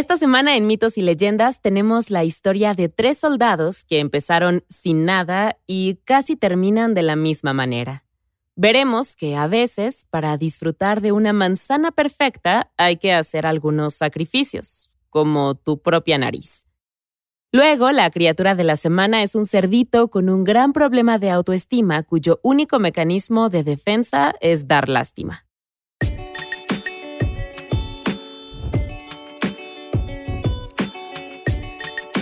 Esta semana en Mitos y Leyendas tenemos la historia de tres soldados que empezaron sin nada y casi terminan de la misma manera. Veremos que a veces, para disfrutar de una manzana perfecta, hay que hacer algunos sacrificios, como tu propia nariz. Luego, la criatura de la semana es un cerdito con un gran problema de autoestima cuyo único mecanismo de defensa es dar lástima.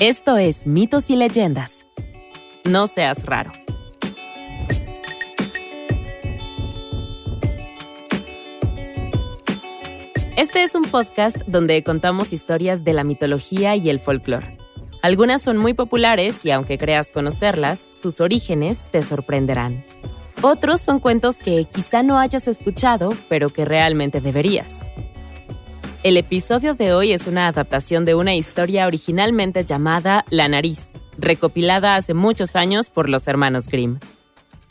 Esto es Mitos y Leyendas. No seas raro. Este es un podcast donde contamos historias de la mitología y el folclore. Algunas son muy populares y aunque creas conocerlas, sus orígenes te sorprenderán. Otros son cuentos que quizá no hayas escuchado, pero que realmente deberías. El episodio de hoy es una adaptación de una historia originalmente llamada La nariz, recopilada hace muchos años por los hermanos Grimm.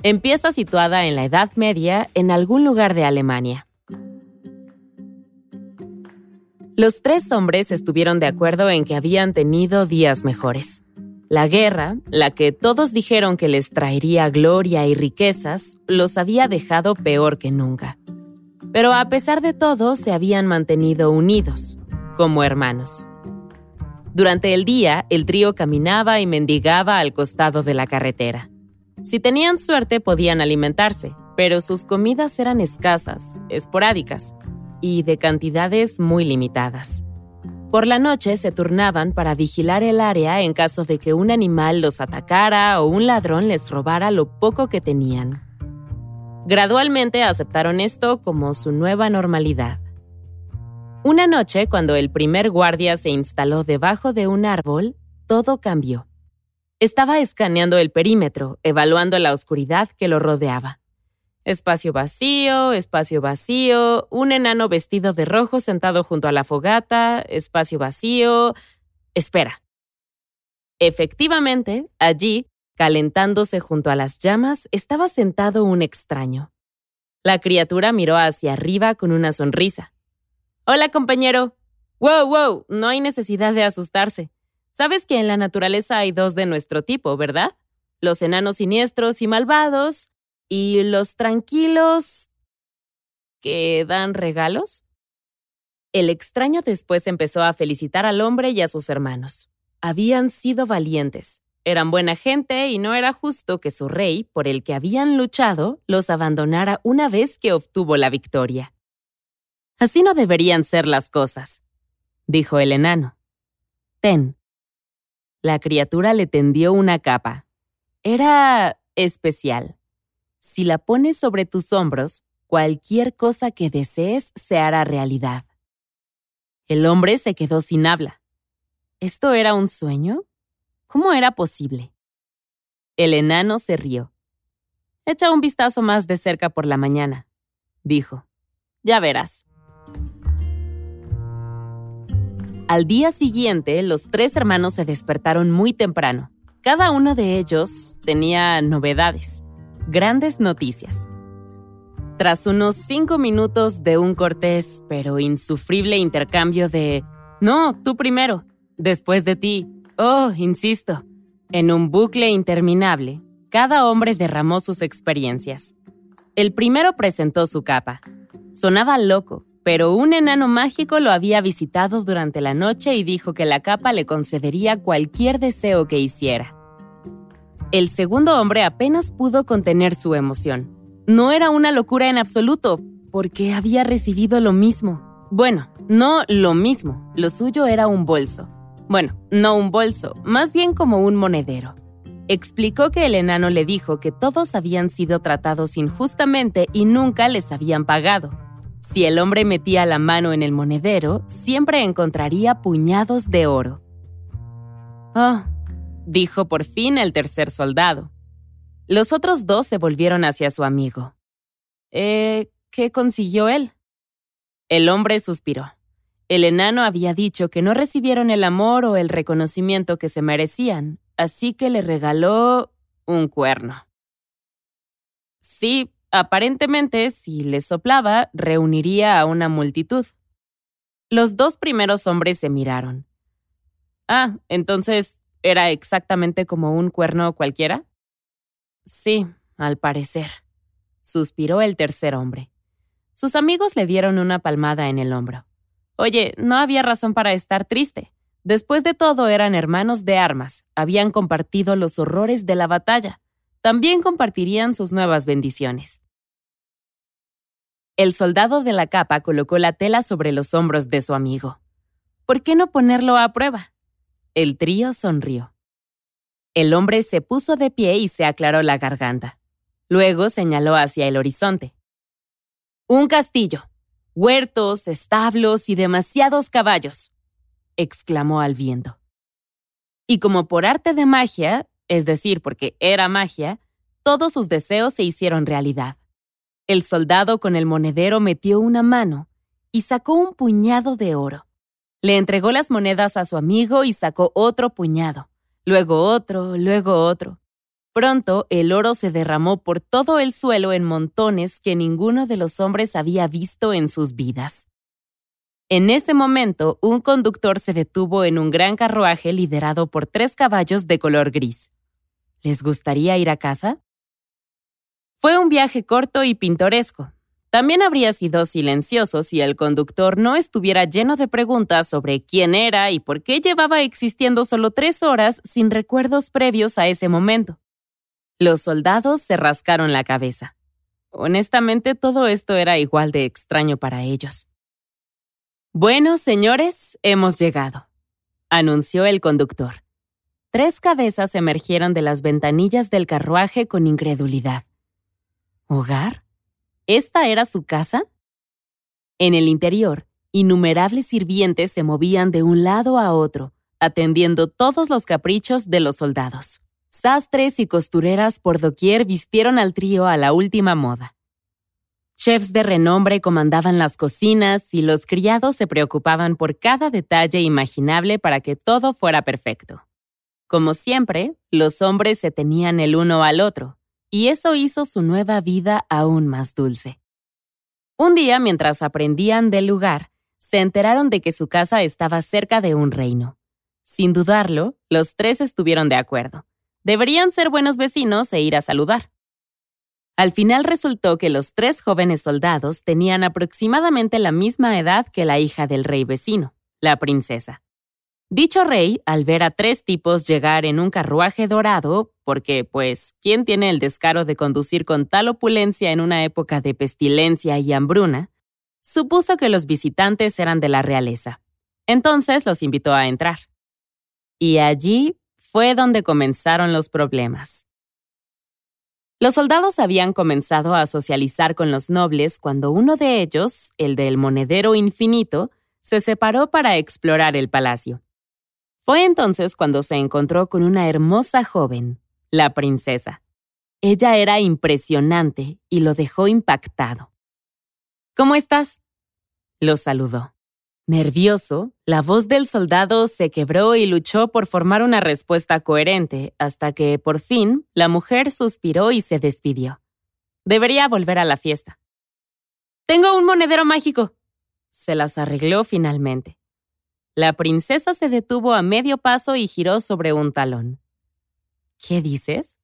Empieza situada en la Edad Media en algún lugar de Alemania. Los tres hombres estuvieron de acuerdo en que habían tenido días mejores. La guerra, la que todos dijeron que les traería gloria y riquezas, los había dejado peor que nunca. Pero a pesar de todo, se habían mantenido unidos, como hermanos. Durante el día, el trío caminaba y mendigaba al costado de la carretera. Si tenían suerte podían alimentarse, pero sus comidas eran escasas, esporádicas y de cantidades muy limitadas. Por la noche se turnaban para vigilar el área en caso de que un animal los atacara o un ladrón les robara lo poco que tenían. Gradualmente aceptaron esto como su nueva normalidad. Una noche, cuando el primer guardia se instaló debajo de un árbol, todo cambió. Estaba escaneando el perímetro, evaluando la oscuridad que lo rodeaba. Espacio vacío, espacio vacío, un enano vestido de rojo sentado junto a la fogata, espacio vacío. Espera. Efectivamente, allí, Calentándose junto a las llamas estaba sentado un extraño. La criatura miró hacia arriba con una sonrisa. Hola, compañero. Wow, wow, no hay necesidad de asustarse. Sabes que en la naturaleza hay dos de nuestro tipo, ¿verdad? Los enanos siniestros y malvados y los tranquilos que dan regalos. El extraño después empezó a felicitar al hombre y a sus hermanos. Habían sido valientes. Eran buena gente y no era justo que su rey, por el que habían luchado, los abandonara una vez que obtuvo la victoria. Así no deberían ser las cosas, dijo el enano. Ten. La criatura le tendió una capa. Era especial. Si la pones sobre tus hombros, cualquier cosa que desees se hará realidad. El hombre se quedó sin habla. ¿Esto era un sueño? ¿Cómo era posible? El enano se rió. Echa un vistazo más de cerca por la mañana, dijo. Ya verás. Al día siguiente, los tres hermanos se despertaron muy temprano. Cada uno de ellos tenía novedades, grandes noticias. Tras unos cinco minutos de un cortés pero insufrible intercambio de No, tú primero, después de ti, Oh, insisto, en un bucle interminable, cada hombre derramó sus experiencias. El primero presentó su capa. Sonaba loco, pero un enano mágico lo había visitado durante la noche y dijo que la capa le concedería cualquier deseo que hiciera. El segundo hombre apenas pudo contener su emoción. No era una locura en absoluto, porque había recibido lo mismo. Bueno, no lo mismo, lo suyo era un bolso. Bueno, no un bolso, más bien como un monedero. Explicó que el enano le dijo que todos habían sido tratados injustamente y nunca les habían pagado. Si el hombre metía la mano en el monedero, siempre encontraría puñados de oro. Oh, dijo por fin el tercer soldado. Los otros dos se volvieron hacia su amigo. ¿Eh, qué consiguió él? El hombre suspiró. El enano había dicho que no recibieron el amor o el reconocimiento que se merecían, así que le regaló un cuerno. Sí, aparentemente, si le soplaba, reuniría a una multitud. Los dos primeros hombres se miraron. Ah, entonces, ¿era exactamente como un cuerno cualquiera? Sí, al parecer, suspiró el tercer hombre. Sus amigos le dieron una palmada en el hombro. Oye, no había razón para estar triste. Después de todo eran hermanos de armas, habían compartido los horrores de la batalla, también compartirían sus nuevas bendiciones. El soldado de la capa colocó la tela sobre los hombros de su amigo. ¿Por qué no ponerlo a prueba? El trío sonrió. El hombre se puso de pie y se aclaró la garganta. Luego señaló hacia el horizonte. Un castillo, huertos, establos y demasiados caballos, exclamó al viento. Y como por arte de magia, es decir, porque era magia, todos sus deseos se hicieron realidad. El soldado con el monedero metió una mano y sacó un puñado de oro. Le entregó las monedas a su amigo y sacó otro puñado luego otro, luego otro. Pronto el oro se derramó por todo el suelo en montones que ninguno de los hombres había visto en sus vidas. En ese momento, un conductor se detuvo en un gran carruaje liderado por tres caballos de color gris. ¿Les gustaría ir a casa? Fue un viaje corto y pintoresco, también habría sido silencioso si el conductor no estuviera lleno de preguntas sobre quién era y por qué llevaba existiendo solo tres horas sin recuerdos previos a ese momento. Los soldados se rascaron la cabeza. Honestamente, todo esto era igual de extraño para ellos. Bueno, señores, hemos llegado, anunció el conductor. Tres cabezas emergieron de las ventanillas del carruaje con incredulidad. ¿Hogar? ¿Esta era su casa? En el interior, innumerables sirvientes se movían de un lado a otro, atendiendo todos los caprichos de los soldados. Sastres y costureras por doquier vistieron al trío a la última moda. Chefs de renombre comandaban las cocinas y los criados se preocupaban por cada detalle imaginable para que todo fuera perfecto. Como siempre, los hombres se tenían el uno al otro, y eso hizo su nueva vida aún más dulce. Un día, mientras aprendían del lugar, se enteraron de que su casa estaba cerca de un reino. Sin dudarlo, los tres estuvieron de acuerdo. Deberían ser buenos vecinos e ir a saludar. Al final resultó que los tres jóvenes soldados tenían aproximadamente la misma edad que la hija del rey vecino, la princesa. Dicho rey, al ver a tres tipos llegar en un carruaje dorado, porque, pues, ¿quién tiene el descaro de conducir con tal opulencia en una época de pestilencia y hambruna? Supuso que los visitantes eran de la realeza. Entonces los invitó a entrar. Y allí fue donde comenzaron los problemas. Los soldados habían comenzado a socializar con los nobles cuando uno de ellos, el del monedero infinito, se separó para explorar el palacio. Fue entonces cuando se encontró con una hermosa joven, la princesa. Ella era impresionante y lo dejó impactado. ¿Cómo estás? Lo saludó. Nervioso, la voz del soldado se quebró y luchó por formar una respuesta coherente hasta que, por fin, la mujer suspiró y se despidió. Debería volver a la fiesta. Tengo un monedero mágico. Se las arregló finalmente. La princesa se detuvo a medio paso y giró sobre un talón. ¿Qué dices?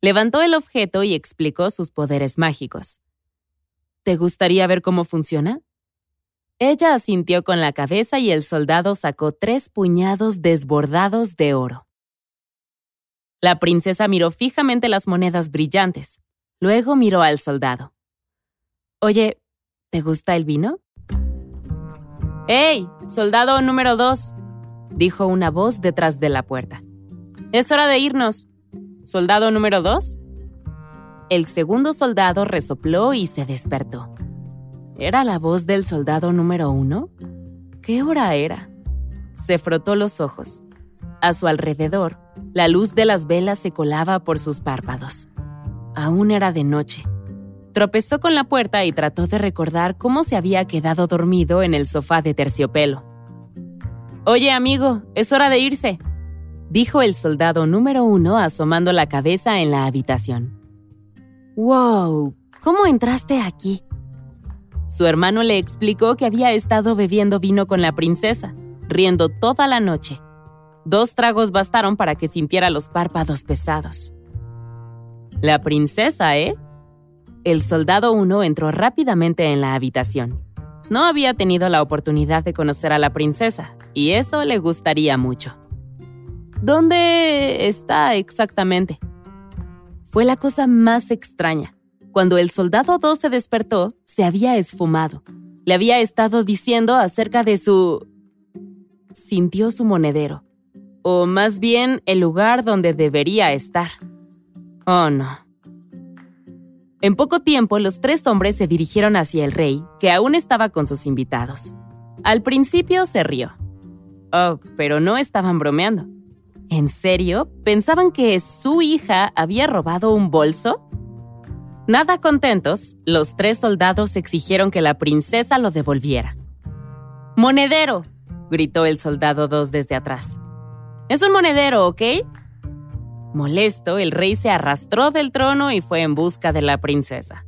Levantó el objeto y explicó sus poderes mágicos. ¿Te gustaría ver cómo funciona? Ella asintió con la cabeza y el soldado sacó tres puñados desbordados de oro. La princesa miró fijamente las monedas brillantes. Luego miró al soldado. Oye, ¿te gusta el vino? ¡Hey, soldado número dos! dijo una voz detrás de la puerta. Es hora de irnos. ¿Soldado número dos? El segundo soldado resopló y se despertó. ¿Era la voz del soldado número uno? ¿Qué hora era? Se frotó los ojos. A su alrededor, la luz de las velas se colaba por sus párpados. Aún era de noche. Tropezó con la puerta y trató de recordar cómo se había quedado dormido en el sofá de terciopelo. Oye, amigo, es hora de irse, dijo el soldado número uno asomando la cabeza en la habitación. ¡Wow! ¿Cómo entraste aquí? Su hermano le explicó que había estado bebiendo vino con la princesa, riendo toda la noche. Dos tragos bastaron para que sintiera los párpados pesados. La princesa, ¿eh? El soldado 1 entró rápidamente en la habitación. No había tenido la oportunidad de conocer a la princesa, y eso le gustaría mucho. ¿Dónde está exactamente? Fue la cosa más extraña. Cuando el soldado 2 se despertó, se había esfumado. Le había estado diciendo acerca de su... Sintió su monedero, o más bien el lugar donde debería estar. Oh, no. En poco tiempo, los tres hombres se dirigieron hacia el rey, que aún estaba con sus invitados. Al principio se rió. Oh, pero no estaban bromeando. ¿En serio? ¿Pensaban que su hija había robado un bolso? Nada contentos, los tres soldados exigieron que la princesa lo devolviera. ¡Monedero! gritó el soldado 2 desde atrás. Es un monedero, ¿ok? Molesto, el rey se arrastró del trono y fue en busca de la princesa.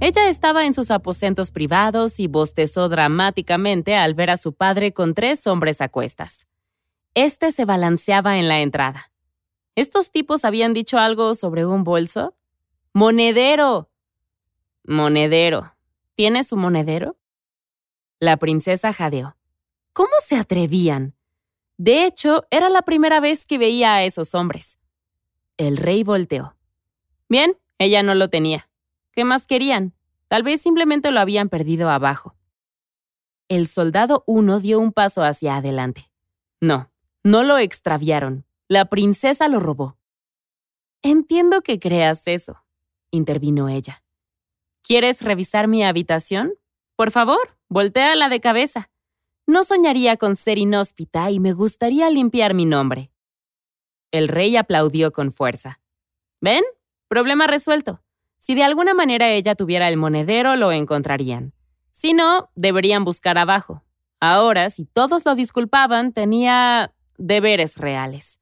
Ella estaba en sus aposentos privados y bostezó dramáticamente al ver a su padre con tres hombres a cuestas. Este se balanceaba en la entrada. ¿Estos tipos habían dicho algo sobre un bolso? ¡Monedero! Monedero. ¿Tiene su monedero? La princesa jadeó. ¿Cómo se atrevían? De hecho, era la primera vez que veía a esos hombres. El rey volteó. Bien, ella no lo tenía. ¿Qué más querían? Tal vez simplemente lo habían perdido abajo. El soldado uno dio un paso hacia adelante. No, no lo extraviaron. La princesa lo robó. Entiendo que creas eso, intervino ella. ¿Quieres revisar mi habitación? Por favor, volteala de cabeza. No soñaría con ser inhóspita y me gustaría limpiar mi nombre. El rey aplaudió con fuerza. ¿Ven? Problema resuelto. Si de alguna manera ella tuviera el monedero, lo encontrarían. Si no, deberían buscar abajo. Ahora, si todos lo disculpaban, tenía deberes reales.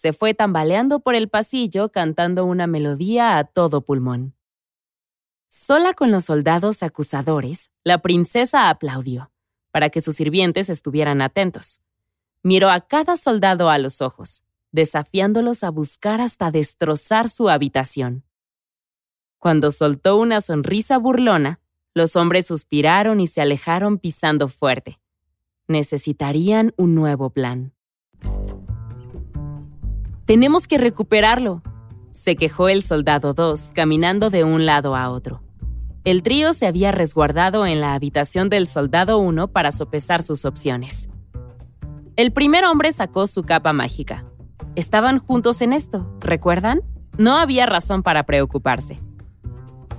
Se fue tambaleando por el pasillo cantando una melodía a todo pulmón. Sola con los soldados acusadores, la princesa aplaudió para que sus sirvientes estuvieran atentos. Miró a cada soldado a los ojos, desafiándolos a buscar hasta destrozar su habitación. Cuando soltó una sonrisa burlona, los hombres suspiraron y se alejaron pisando fuerte. Necesitarían un nuevo plan. Tenemos que recuperarlo, se quejó el soldado 2, caminando de un lado a otro. El trío se había resguardado en la habitación del soldado 1 para sopesar sus opciones. El primer hombre sacó su capa mágica. Estaban juntos en esto, ¿recuerdan? No había razón para preocuparse.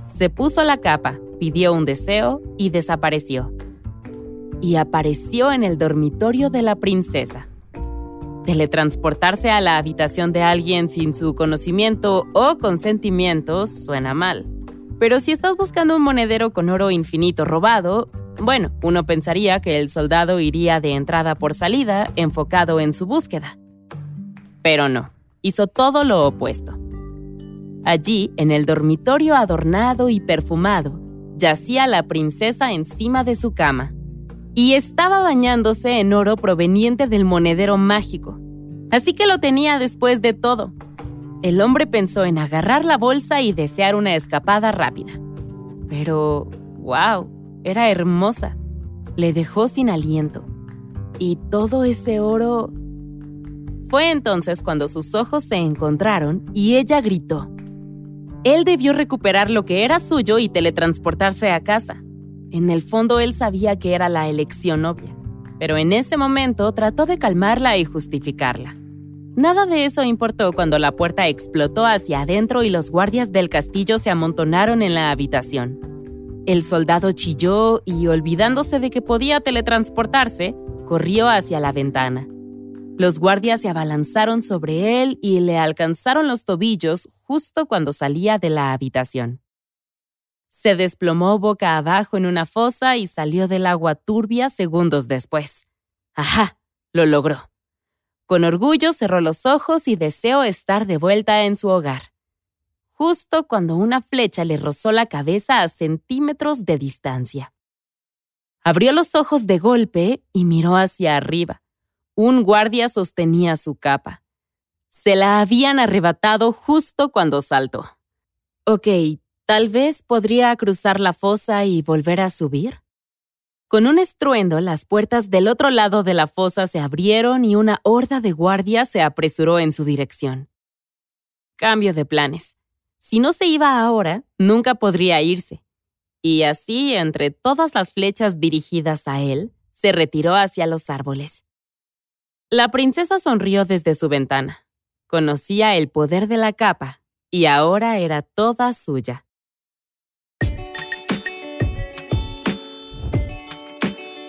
Se puso la capa, pidió un deseo y desapareció. Y apareció en el dormitorio de la princesa. Teletransportarse a la habitación de alguien sin su conocimiento o consentimiento suena mal. Pero si estás buscando un monedero con oro infinito robado, bueno, uno pensaría que el soldado iría de entrada por salida, enfocado en su búsqueda. Pero no, hizo todo lo opuesto. Allí, en el dormitorio adornado y perfumado, yacía la princesa encima de su cama y estaba bañándose en oro proveniente del monedero mágico. Así que lo tenía después de todo. El hombre pensó en agarrar la bolsa y desear una escapada rápida. Pero, wow, era hermosa. Le dejó sin aliento. Y todo ese oro... Fue entonces cuando sus ojos se encontraron y ella gritó. Él debió recuperar lo que era suyo y teletransportarse a casa. En el fondo él sabía que era la elección obvia, pero en ese momento trató de calmarla y justificarla. Nada de eso importó cuando la puerta explotó hacia adentro y los guardias del castillo se amontonaron en la habitación. El soldado chilló y, olvidándose de que podía teletransportarse, corrió hacia la ventana. Los guardias se abalanzaron sobre él y le alcanzaron los tobillos justo cuando salía de la habitación. Se desplomó boca abajo en una fosa y salió del agua turbia segundos después. ¡Ajá! Lo logró. Con orgullo cerró los ojos y deseó estar de vuelta en su hogar. justo cuando una flecha le rozó la cabeza a centímetros de distancia. Abrió los ojos de golpe y miró hacia arriba. Un guardia sostenía su capa. Se la habían arrebatado justo cuando saltó. Ok, tal vez podría cruzar la fosa y volver a subir. Con un estruendo, las puertas del otro lado de la fosa se abrieron y una horda de guardias se apresuró en su dirección. Cambio de planes. Si no se iba ahora, nunca podría irse. Y así, entre todas las flechas dirigidas a él, se retiró hacia los árboles. La princesa sonrió desde su ventana. Conocía el poder de la capa y ahora era toda suya.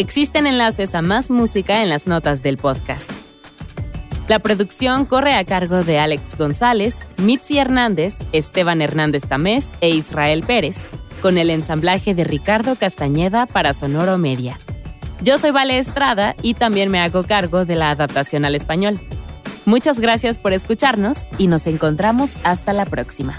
Existen enlaces a más música en las notas del podcast. La producción corre a cargo de Alex González, Mitzi Hernández, Esteban Hernández Tamés e Israel Pérez, con el ensamblaje de Ricardo Castañeda para Sonoro Media. Yo soy Vale Estrada y también me hago cargo de la adaptación al español. Muchas gracias por escucharnos y nos encontramos hasta la próxima.